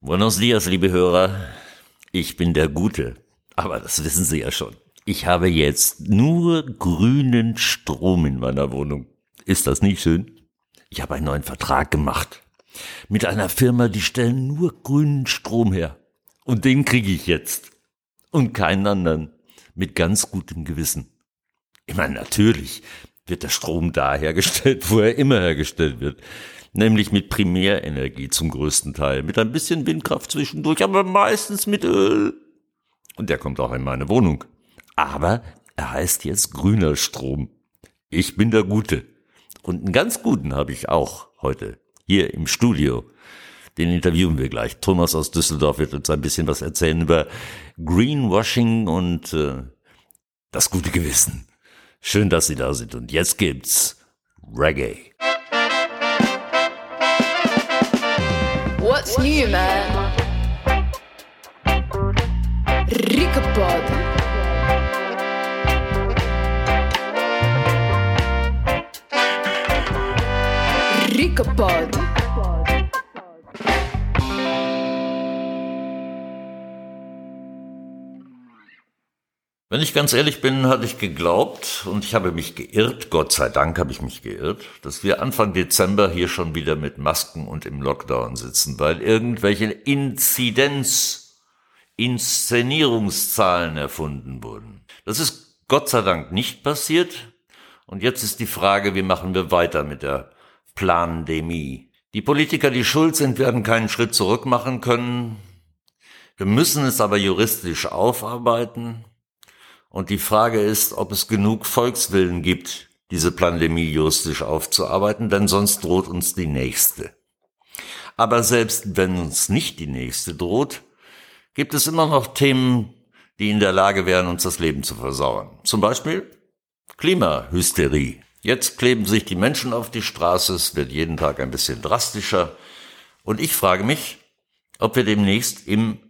Buenos dias, liebe Hörer. Ich bin der Gute. Aber das wissen Sie ja schon. Ich habe jetzt nur grünen Strom in meiner Wohnung. Ist das nicht schön? Ich habe einen neuen Vertrag gemacht. Mit einer Firma, die stellen nur grünen Strom her. Und den kriege ich jetzt. Und keinen anderen. Mit ganz gutem Gewissen. Ich meine, natürlich wird der Strom da hergestellt, wo er immer hergestellt wird nämlich mit Primärenergie zum größten Teil, mit ein bisschen Windkraft zwischendurch, aber meistens mit Öl. Und der kommt auch in meine Wohnung. Aber er heißt jetzt grüner Strom. Ich bin der Gute. Und einen ganz guten habe ich auch heute hier im Studio. Den interviewen wir gleich. Thomas aus Düsseldorf wird uns ein bisschen was erzählen über Greenwashing und äh, das gute Gewissen. Schön, dass Sie da sind. Und jetzt gibt's Reggae. What's new, man? Ricapod. Wenn ich ganz ehrlich bin, hatte ich geglaubt und ich habe mich geirrt, Gott sei Dank habe ich mich geirrt, dass wir Anfang Dezember hier schon wieder mit Masken und im Lockdown sitzen, weil irgendwelche Inzidenz, Inszenierungszahlen erfunden wurden. Das ist Gott sei Dank nicht passiert und jetzt ist die Frage, wie machen wir weiter mit der Plandemie? Die Politiker, die schuld sind, werden keinen Schritt zurück machen können. Wir müssen es aber juristisch aufarbeiten. Und die Frage ist, ob es genug Volkswillen gibt, diese Pandemie juristisch aufzuarbeiten, denn sonst droht uns die nächste. Aber selbst wenn uns nicht die nächste droht, gibt es immer noch Themen, die in der Lage wären, uns das Leben zu versauern. Zum Beispiel Klimahysterie. Jetzt kleben sich die Menschen auf die Straße, es wird jeden Tag ein bisschen drastischer. Und ich frage mich, ob wir demnächst im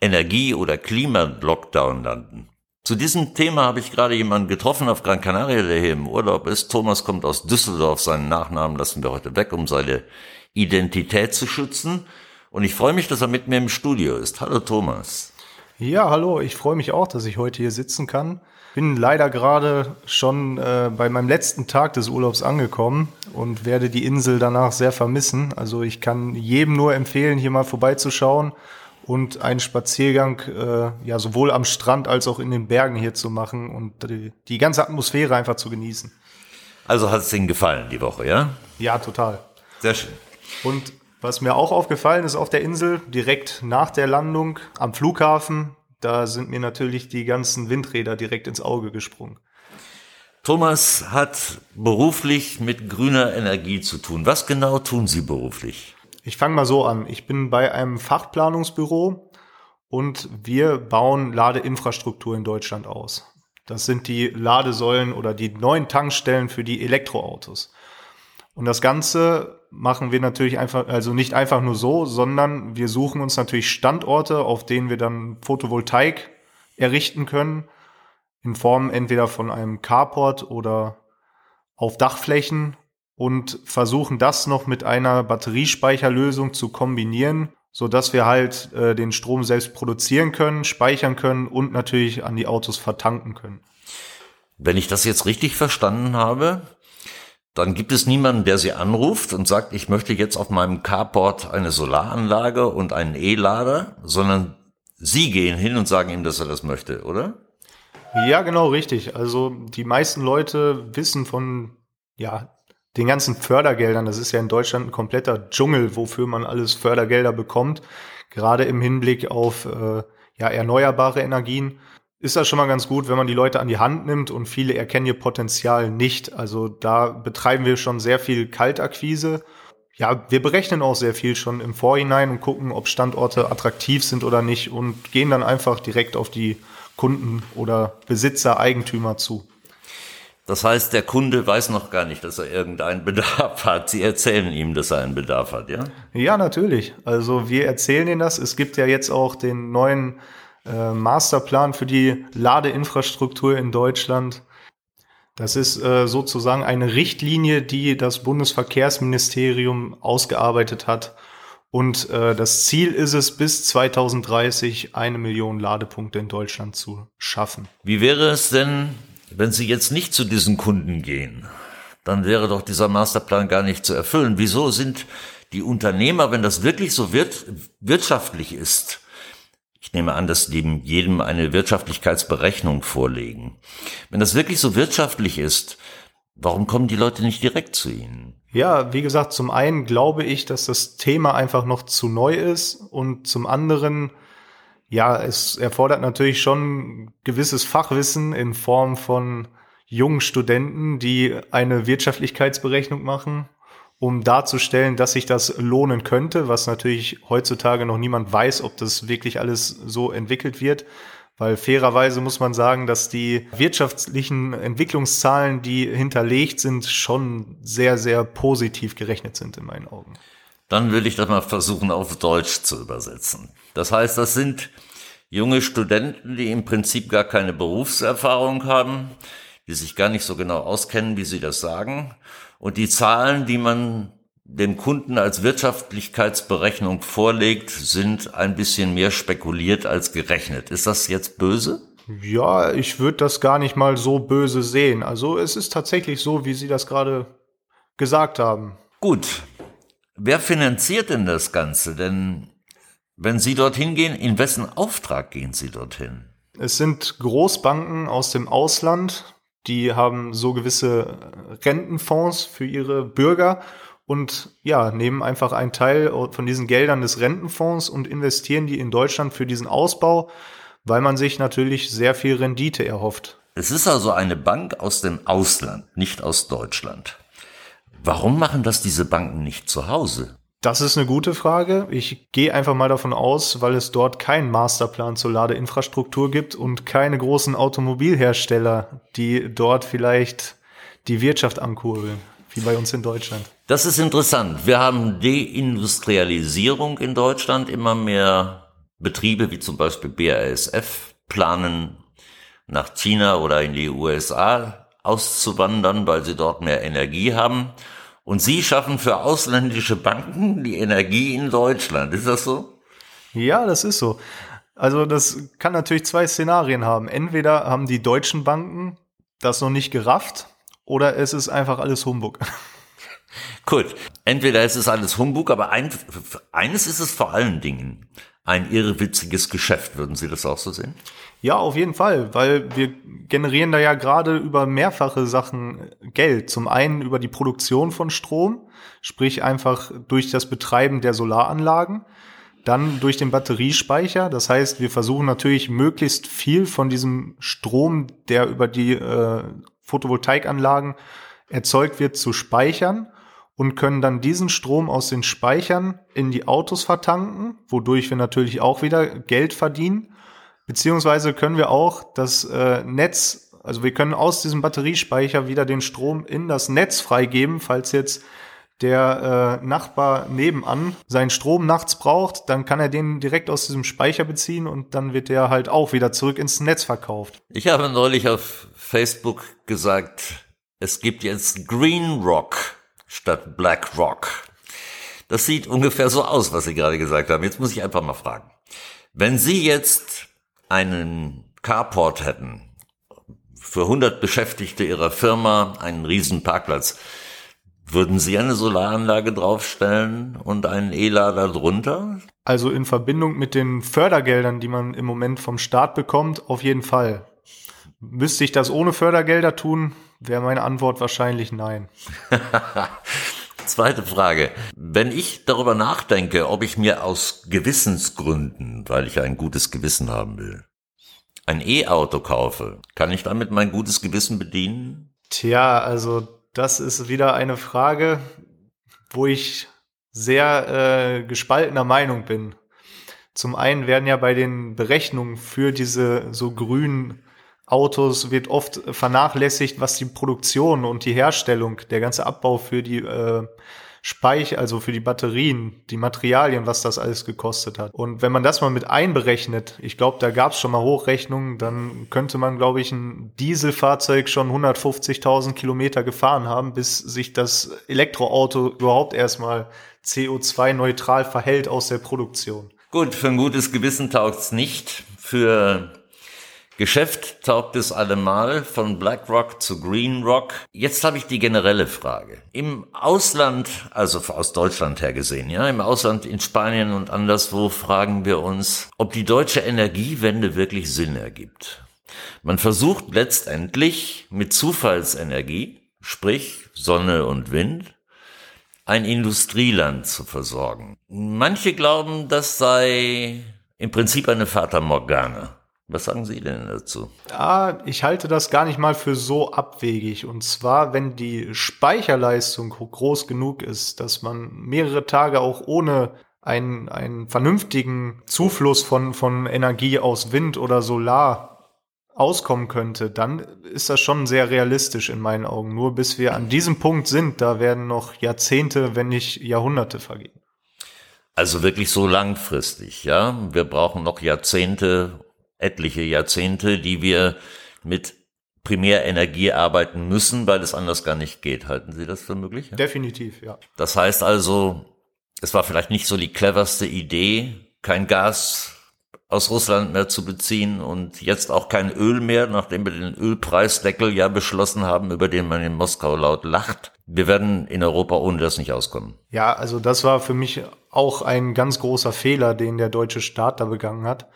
Energie- oder Klima-Lockdown landen. Zu diesem Thema habe ich gerade jemanden getroffen auf Gran Canaria, der hier im Urlaub ist. Thomas kommt aus Düsseldorf. Seinen Nachnamen lassen wir heute weg, um seine Identität zu schützen. Und ich freue mich, dass er mit mir im Studio ist. Hallo Thomas. Ja, hallo. Ich freue mich auch, dass ich heute hier sitzen kann. Bin leider gerade schon äh, bei meinem letzten Tag des Urlaubs angekommen und werde die Insel danach sehr vermissen. Also ich kann jedem nur empfehlen, hier mal vorbeizuschauen und einen Spaziergang äh, ja sowohl am Strand als auch in den Bergen hier zu machen und die, die ganze Atmosphäre einfach zu genießen. Also hat es Ihnen gefallen die Woche, ja? Ja, total. Sehr schön. Und was mir auch aufgefallen ist auf der Insel, direkt nach der Landung am Flughafen, da sind mir natürlich die ganzen Windräder direkt ins Auge gesprungen. Thomas hat beruflich mit grüner Energie zu tun. Was genau tun Sie beruflich? Ich fange mal so an. Ich bin bei einem Fachplanungsbüro und wir bauen Ladeinfrastruktur in Deutschland aus. Das sind die Ladesäulen oder die neuen Tankstellen für die Elektroautos. Und das Ganze machen wir natürlich einfach, also nicht einfach nur so, sondern wir suchen uns natürlich Standorte, auf denen wir dann Photovoltaik errichten können, in Form entweder von einem Carport oder auf Dachflächen und versuchen das noch mit einer Batteriespeicherlösung zu kombinieren, so dass wir halt äh, den Strom selbst produzieren können, speichern können und natürlich an die Autos vertanken können. Wenn ich das jetzt richtig verstanden habe, dann gibt es niemanden, der Sie anruft und sagt, ich möchte jetzt auf meinem Carport eine Solaranlage und einen E-Lader, sondern Sie gehen hin und sagen ihm, dass er das möchte, oder? Ja, genau richtig. Also die meisten Leute wissen von ja, den ganzen Fördergeldern, das ist ja in Deutschland ein kompletter Dschungel, wofür man alles Fördergelder bekommt, gerade im Hinblick auf äh, ja, erneuerbare Energien, ist das schon mal ganz gut, wenn man die Leute an die Hand nimmt und viele erkennen ihr Potenzial nicht. Also da betreiben wir schon sehr viel Kaltakquise. Ja, wir berechnen auch sehr viel schon im Vorhinein und gucken, ob Standorte attraktiv sind oder nicht und gehen dann einfach direkt auf die Kunden oder Besitzer, Eigentümer zu. Das heißt, der Kunde weiß noch gar nicht, dass er irgendeinen Bedarf hat. Sie erzählen ihm, dass er einen Bedarf hat, ja? Ja, natürlich. Also wir erzählen Ihnen das. Es gibt ja jetzt auch den neuen äh, Masterplan für die Ladeinfrastruktur in Deutschland. Das ist äh, sozusagen eine Richtlinie, die das Bundesverkehrsministerium ausgearbeitet hat. Und äh, das Ziel ist es, bis 2030 eine Million Ladepunkte in Deutschland zu schaffen. Wie wäre es denn, wenn Sie jetzt nicht zu diesen Kunden gehen, dann wäre doch dieser Masterplan gar nicht zu erfüllen. Wieso sind die Unternehmer, wenn das wirklich so wird, wirtschaftlich ist, ich nehme an, dass die jedem eine Wirtschaftlichkeitsberechnung vorlegen. Wenn das wirklich so wirtschaftlich ist, warum kommen die Leute nicht direkt zu Ihnen? Ja, wie gesagt, zum einen glaube ich, dass das Thema einfach noch zu neu ist und zum anderen ja, es erfordert natürlich schon gewisses Fachwissen in Form von jungen Studenten, die eine Wirtschaftlichkeitsberechnung machen, um darzustellen, dass sich das lohnen könnte, was natürlich heutzutage noch niemand weiß, ob das wirklich alles so entwickelt wird. Weil fairerweise muss man sagen, dass die wirtschaftlichen Entwicklungszahlen, die hinterlegt sind, schon sehr, sehr positiv gerechnet sind in meinen Augen. Dann will ich das mal versuchen, auf Deutsch zu übersetzen. Das heißt, das sind junge Studenten, die im Prinzip gar keine Berufserfahrung haben, die sich gar nicht so genau auskennen, wie sie das sagen. Und die Zahlen, die man dem Kunden als Wirtschaftlichkeitsberechnung vorlegt, sind ein bisschen mehr spekuliert als gerechnet. Ist das jetzt böse? Ja, ich würde das gar nicht mal so böse sehen. Also es ist tatsächlich so, wie Sie das gerade gesagt haben. Gut. Wer finanziert denn das Ganze? Denn wenn Sie dorthin gehen, in wessen Auftrag gehen Sie dorthin? Es sind Großbanken aus dem Ausland, die haben so gewisse Rentenfonds für ihre Bürger und ja, nehmen einfach einen Teil von diesen Geldern des Rentenfonds und investieren die in Deutschland für diesen Ausbau, weil man sich natürlich sehr viel Rendite erhofft. Es ist also eine Bank aus dem Ausland, nicht aus Deutschland. Warum machen das diese Banken nicht zu Hause? Das ist eine gute Frage. Ich gehe einfach mal davon aus, weil es dort keinen Masterplan zur Ladeinfrastruktur gibt und keine großen Automobilhersteller, die dort vielleicht die Wirtschaft ankurbeln, wie bei uns in Deutschland. Das ist interessant. Wir haben Deindustrialisierung in Deutschland. Immer mehr Betriebe wie zum Beispiel BASF planen nach China oder in die USA auszuwandern, weil sie dort mehr Energie haben. Und Sie schaffen für ausländische Banken die Energie in Deutschland. Ist das so? Ja, das ist so. Also das kann natürlich zwei Szenarien haben. Entweder haben die deutschen Banken das noch nicht gerafft oder es ist einfach alles Humbug. Gut, entweder ist es alles Humbug, aber ein, eines ist es vor allen Dingen ein irrewitziges Geschäft. Würden Sie das auch so sehen? Ja, auf jeden Fall, weil wir generieren da ja gerade über mehrfache Sachen Geld. Zum einen über die Produktion von Strom, sprich einfach durch das Betreiben der Solaranlagen, dann durch den Batteriespeicher. Das heißt, wir versuchen natürlich möglichst viel von diesem Strom, der über die äh, Photovoltaikanlagen erzeugt wird, zu speichern und können dann diesen Strom aus den Speichern in die Autos vertanken, wodurch wir natürlich auch wieder Geld verdienen Beziehungsweise können wir auch das äh, Netz, also wir können aus diesem Batteriespeicher wieder den Strom in das Netz freigeben, falls jetzt der äh, Nachbar nebenan seinen Strom nachts braucht, dann kann er den direkt aus diesem Speicher beziehen und dann wird der halt auch wieder zurück ins Netz verkauft. Ich habe neulich auf Facebook gesagt, es gibt jetzt Green Rock statt Black Rock. Das sieht ungefähr so aus, was Sie gerade gesagt haben. Jetzt muss ich einfach mal fragen. Wenn Sie jetzt einen Carport hätten, für 100 Beschäftigte ihrer Firma einen riesen Parkplatz, würden Sie eine Solaranlage draufstellen und einen E-Lader drunter? Also in Verbindung mit den Fördergeldern, die man im Moment vom Staat bekommt, auf jeden Fall. Müsste ich das ohne Fördergelder tun, wäre meine Antwort wahrscheinlich nein. Zweite Frage. Wenn ich darüber nachdenke, ob ich mir aus Gewissensgründen, weil ich ein gutes Gewissen haben will, ein E-Auto kaufe, kann ich damit mein gutes Gewissen bedienen? Tja, also das ist wieder eine Frage, wo ich sehr äh, gespaltener Meinung bin. Zum einen werden ja bei den Berechnungen für diese so grünen Autos wird oft vernachlässigt, was die Produktion und die Herstellung, der ganze Abbau für die äh, Speich, also für die Batterien, die Materialien, was das alles gekostet hat. Und wenn man das mal mit einberechnet, ich glaube, da gab es schon mal Hochrechnungen, dann könnte man, glaube ich, ein Dieselfahrzeug schon 150.000 Kilometer gefahren haben, bis sich das Elektroauto überhaupt erstmal CO2-neutral verhält aus der Produktion. Gut, für ein gutes Gewissen taugt's nicht. Für Geschäft taugt es allemal von BlackRock zu GreenRock. Jetzt habe ich die generelle Frage. Im Ausland, also aus Deutschland her gesehen, ja, im Ausland, in Spanien und anderswo fragen wir uns, ob die deutsche Energiewende wirklich Sinn ergibt. Man versucht letztendlich mit Zufallsenergie, sprich Sonne und Wind, ein Industrieland zu versorgen. Manche glauben, das sei im Prinzip eine Fata Morgana. Was sagen Sie denn dazu? Ah, ich halte das gar nicht mal für so abwegig. Und zwar, wenn die Speicherleistung groß genug ist, dass man mehrere Tage auch ohne einen, einen vernünftigen Zufluss von, von Energie aus Wind oder Solar auskommen könnte, dann ist das schon sehr realistisch in meinen Augen. Nur bis wir an diesem Punkt sind, da werden noch Jahrzehnte, wenn nicht Jahrhunderte vergehen. Also wirklich so langfristig, ja. Wir brauchen noch Jahrzehnte, etliche Jahrzehnte, die wir mit Primärenergie arbeiten müssen, weil es anders gar nicht geht. Halten Sie das für möglich? Definitiv, ja. Das heißt also, es war vielleicht nicht so die cleverste Idee, kein Gas aus Russland mehr zu beziehen und jetzt auch kein Öl mehr, nachdem wir den Ölpreisdeckel ja beschlossen haben, über den man in Moskau laut lacht. Wir werden in Europa ohne das nicht auskommen. Ja, also das war für mich auch ein ganz großer Fehler, den der deutsche Staat da begangen hat.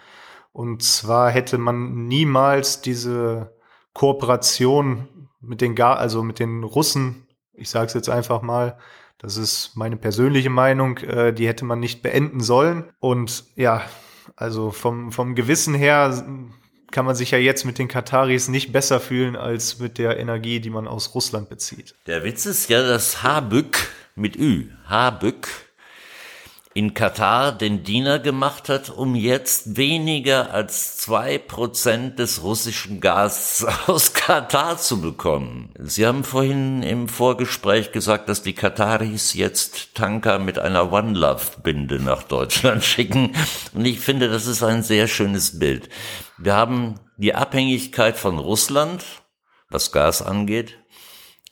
Und zwar hätte man niemals diese Kooperation mit den, Gar also mit den Russen, ich sage es jetzt einfach mal, das ist meine persönliche Meinung, äh, die hätte man nicht beenden sollen. Und ja, also vom, vom Gewissen her kann man sich ja jetzt mit den Kataris nicht besser fühlen als mit der Energie, die man aus Russland bezieht. Der Witz ist ja, dass Habück mit Ü, Habück in Katar den Diener gemacht hat, um jetzt weniger als zwei Prozent des russischen Gas aus Katar zu bekommen. Sie haben vorhin im Vorgespräch gesagt, dass die Kataris jetzt Tanker mit einer One Love Binde nach Deutschland schicken. Und ich finde, das ist ein sehr schönes Bild. Wir haben die Abhängigkeit von Russland, was Gas angeht,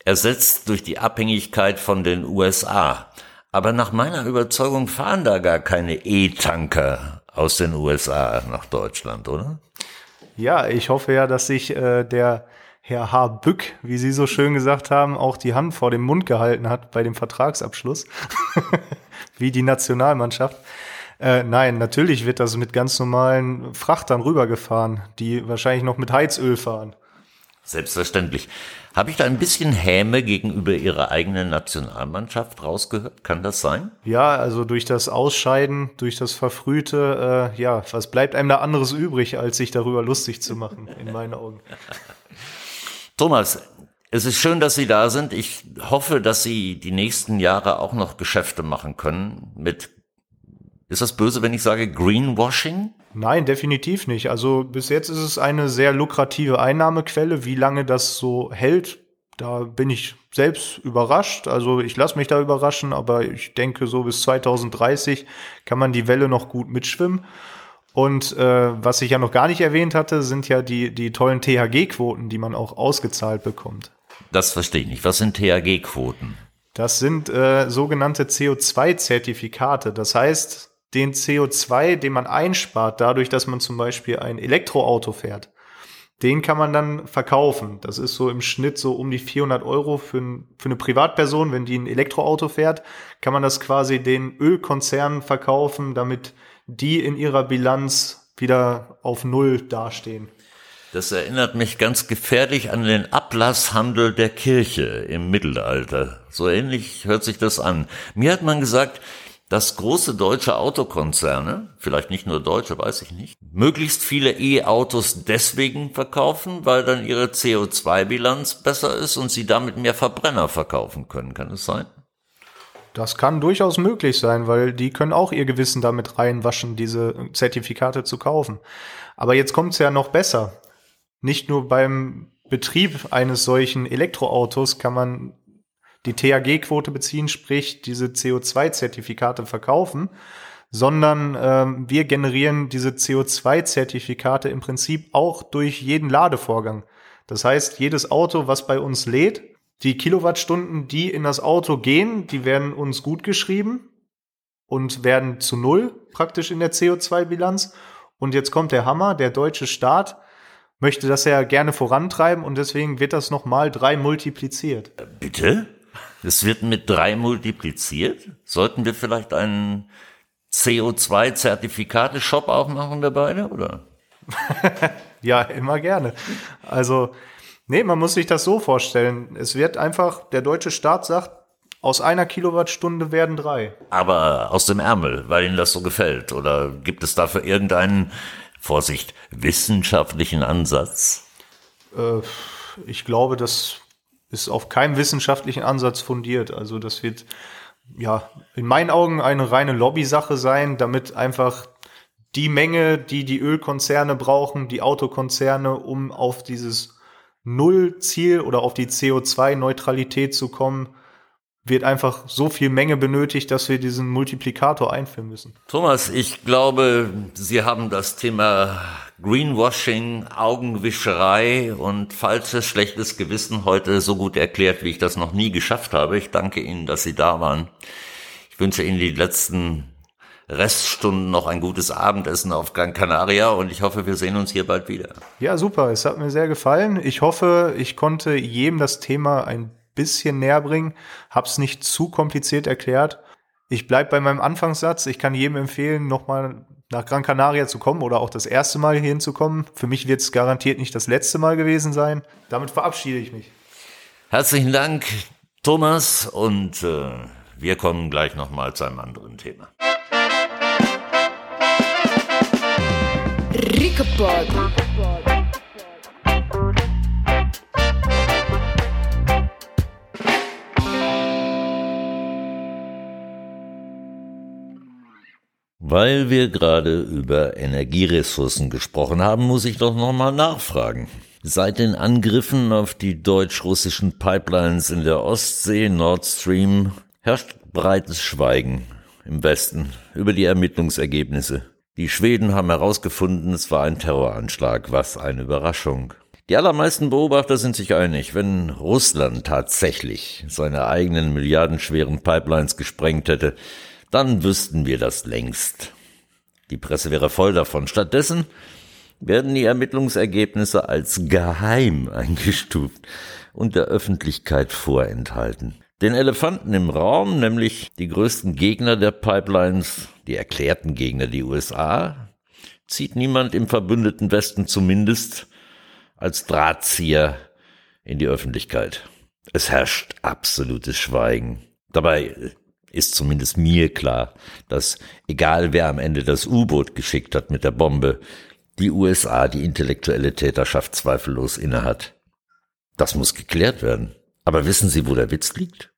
ersetzt durch die Abhängigkeit von den USA. Aber nach meiner Überzeugung fahren da gar keine E-Tanker aus den USA nach Deutschland, oder? Ja, ich hoffe ja, dass sich äh, der Herr H. Bück, wie Sie so schön gesagt haben, auch die Hand vor dem Mund gehalten hat bei dem Vertragsabschluss, wie die Nationalmannschaft. Äh, nein, natürlich wird das mit ganz normalen Frachtern rübergefahren, die wahrscheinlich noch mit Heizöl fahren. Selbstverständlich. Habe ich da ein bisschen Häme gegenüber Ihrer eigenen Nationalmannschaft rausgehört? Kann das sein? Ja, also durch das Ausscheiden, durch das Verfrühte, äh, ja, was bleibt einem da anderes übrig, als sich darüber lustig zu machen, in meinen Augen. Thomas, es ist schön, dass Sie da sind. Ich hoffe, dass Sie die nächsten Jahre auch noch Geschäfte machen können mit, ist das böse, wenn ich sage Greenwashing? Nein, definitiv nicht. Also bis jetzt ist es eine sehr lukrative Einnahmequelle. Wie lange das so hält, da bin ich selbst überrascht. Also ich lasse mich da überraschen, aber ich denke, so bis 2030 kann man die Welle noch gut mitschwimmen. Und äh, was ich ja noch gar nicht erwähnt hatte, sind ja die, die tollen THG-Quoten, die man auch ausgezahlt bekommt. Das verstehe ich nicht. Was sind THG-Quoten? Das sind äh, sogenannte CO2-Zertifikate. Das heißt, den CO2, den man einspart, dadurch, dass man zum Beispiel ein Elektroauto fährt, den kann man dann verkaufen. Das ist so im Schnitt so um die 400 Euro für, ein, für eine Privatperson, wenn die ein Elektroauto fährt, kann man das quasi den Ölkonzernen verkaufen, damit die in ihrer Bilanz wieder auf Null dastehen. Das erinnert mich ganz gefährlich an den Ablasshandel der Kirche im Mittelalter. So ähnlich hört sich das an. Mir hat man gesagt, dass große deutsche Autokonzerne, vielleicht nicht nur deutsche, weiß ich nicht, möglichst viele E-Autos deswegen verkaufen, weil dann ihre CO2-Bilanz besser ist und sie damit mehr Verbrenner verkaufen können. Kann es sein? Das kann durchaus möglich sein, weil die können auch ihr Gewissen damit reinwaschen, diese Zertifikate zu kaufen. Aber jetzt kommt es ja noch besser. nicht nur beim Betrieb eines solchen Elektroautos kann man die THG-Quote beziehen, sprich diese CO2-Zertifikate verkaufen, sondern ähm, wir generieren diese CO2-Zertifikate im Prinzip auch durch jeden Ladevorgang. Das heißt, jedes Auto, was bei uns lädt, die Kilowattstunden, die in das Auto gehen, die werden uns gut geschrieben und werden zu null praktisch in der CO2-Bilanz. Und jetzt kommt der Hammer, der deutsche Staat möchte das ja gerne vorantreiben und deswegen wird das nochmal drei multipliziert. Bitte? Es wird mit drei multipliziert? Sollten wir vielleicht einen CO2-Zertifikate-Shop aufmachen, wir beide, oder? ja, immer gerne. Also, nee, man muss sich das so vorstellen. Es wird einfach, der deutsche Staat sagt, aus einer Kilowattstunde werden drei. Aber aus dem Ärmel, weil Ihnen das so gefällt. Oder gibt es dafür irgendeinen, Vorsicht, wissenschaftlichen Ansatz? Äh, ich glaube, das ist auf keinem wissenschaftlichen Ansatz fundiert. Also das wird ja in meinen Augen eine reine Lobbysache sein, damit einfach die Menge, die die Ölkonzerne brauchen, die Autokonzerne, um auf dieses Nullziel oder auf die CO2-Neutralität zu kommen, wird einfach so viel Menge benötigt, dass wir diesen Multiplikator einführen müssen. Thomas, ich glaube, Sie haben das Thema Greenwashing, Augenwischerei und falsches, schlechtes Gewissen heute so gut erklärt, wie ich das noch nie geschafft habe. Ich danke Ihnen, dass Sie da waren. Ich wünsche Ihnen die letzten Reststunden noch ein gutes Abendessen auf Gran Canaria und ich hoffe, wir sehen uns hier bald wieder. Ja, super. Es hat mir sehr gefallen. Ich hoffe, ich konnte jedem das Thema ein bisschen näher bringen, hab's nicht zu kompliziert erklärt. Ich bleib bei meinem Anfangssatz. Ich kann jedem empfehlen, nochmal nach Gran Canaria zu kommen oder auch das erste Mal hier hinzukommen. Für mich wird es garantiert nicht das letzte Mal gewesen sein. Damit verabschiede ich mich. Herzlichen Dank, Thomas, und äh, wir kommen gleich nochmal zu einem anderen Thema. Rickepod. Weil wir gerade über Energieressourcen gesprochen haben, muss ich doch nochmal nachfragen. Seit den Angriffen auf die deutsch-russischen Pipelines in der Ostsee, Nord Stream, herrscht breites Schweigen im Westen über die Ermittlungsergebnisse. Die Schweden haben herausgefunden, es war ein Terroranschlag. Was eine Überraschung. Die allermeisten Beobachter sind sich einig, wenn Russland tatsächlich seine eigenen milliardenschweren Pipelines gesprengt hätte, dann wüssten wir das längst. Die Presse wäre voll davon. Stattdessen werden die Ermittlungsergebnisse als geheim eingestuft und der Öffentlichkeit vorenthalten. Den Elefanten im Raum, nämlich die größten Gegner der Pipelines, die erklärten Gegner, die USA, zieht niemand im verbündeten Westen zumindest als Drahtzieher in die Öffentlichkeit. Es herrscht absolutes Schweigen. Dabei ist zumindest mir klar, dass egal wer am Ende das U-Boot geschickt hat mit der Bombe, die USA die intellektuelle Täterschaft zweifellos innehat. Das muss geklärt werden. Aber wissen Sie, wo der Witz liegt?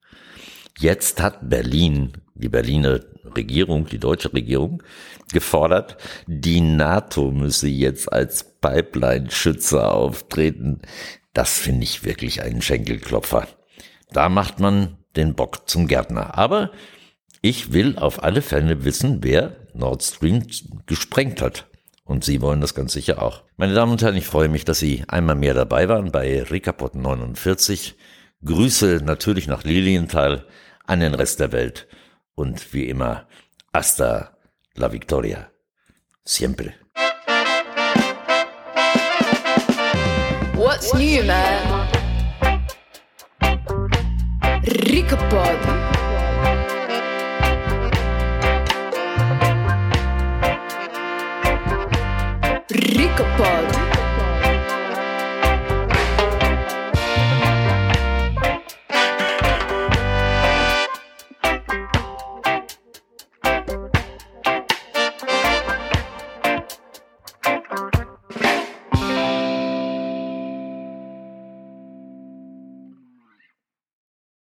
Jetzt hat Berlin, die Berliner Regierung, die deutsche Regierung, gefordert, die NATO müsse jetzt als Pipeline-Schützer auftreten. Das finde ich wirklich einen Schenkelklopfer. Da macht man den Bock zum Gärtner. Aber ich will auf alle Fälle wissen, wer Nord Stream gesprengt hat. Und Sie wollen das ganz sicher auch. Meine Damen und Herren, ich freue mich, dass Sie einmal mehr dabei waren bei Recapot 49. Grüße natürlich nach Lilienthal an den Rest der Welt. Und wie immer, hasta la victoria. Siempre. What's new, man?